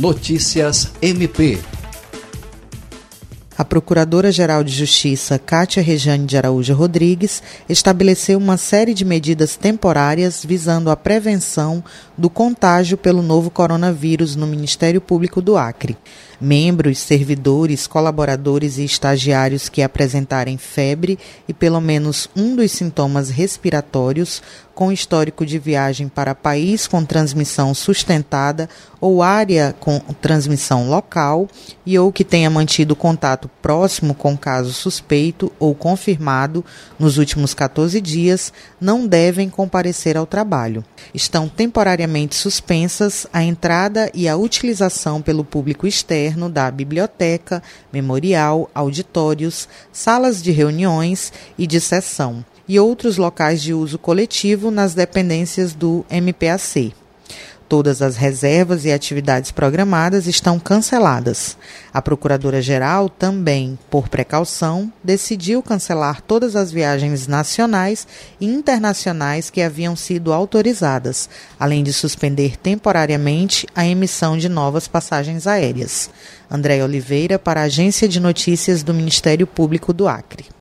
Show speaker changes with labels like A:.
A: Notícias MP.
B: A Procuradora-Geral de Justiça, Cátia Rejane de Araújo Rodrigues, estabeleceu uma série de medidas temporárias visando a prevenção do contágio pelo novo coronavírus no Ministério Público do Acre. Membros, servidores, colaboradores e estagiários que apresentarem febre e pelo menos um dos sintomas respiratórios com histórico de viagem para país com transmissão sustentada ou área com transmissão local e ou que tenha mantido contato próximo com caso suspeito ou confirmado nos últimos 14 dias não devem comparecer ao trabalho. Estão temporariamente suspensas a entrada e a utilização pelo público externo da biblioteca, memorial, auditórios, salas de reuniões e de sessão e outros locais de uso coletivo nas dependências do MPAC. Todas as reservas e atividades programadas estão canceladas. A Procuradora-Geral também, por precaução, decidiu cancelar todas as viagens nacionais e internacionais que haviam sido autorizadas, além de suspender temporariamente a emissão de novas passagens aéreas. André Oliveira, para a Agência de Notícias do Ministério Público do Acre.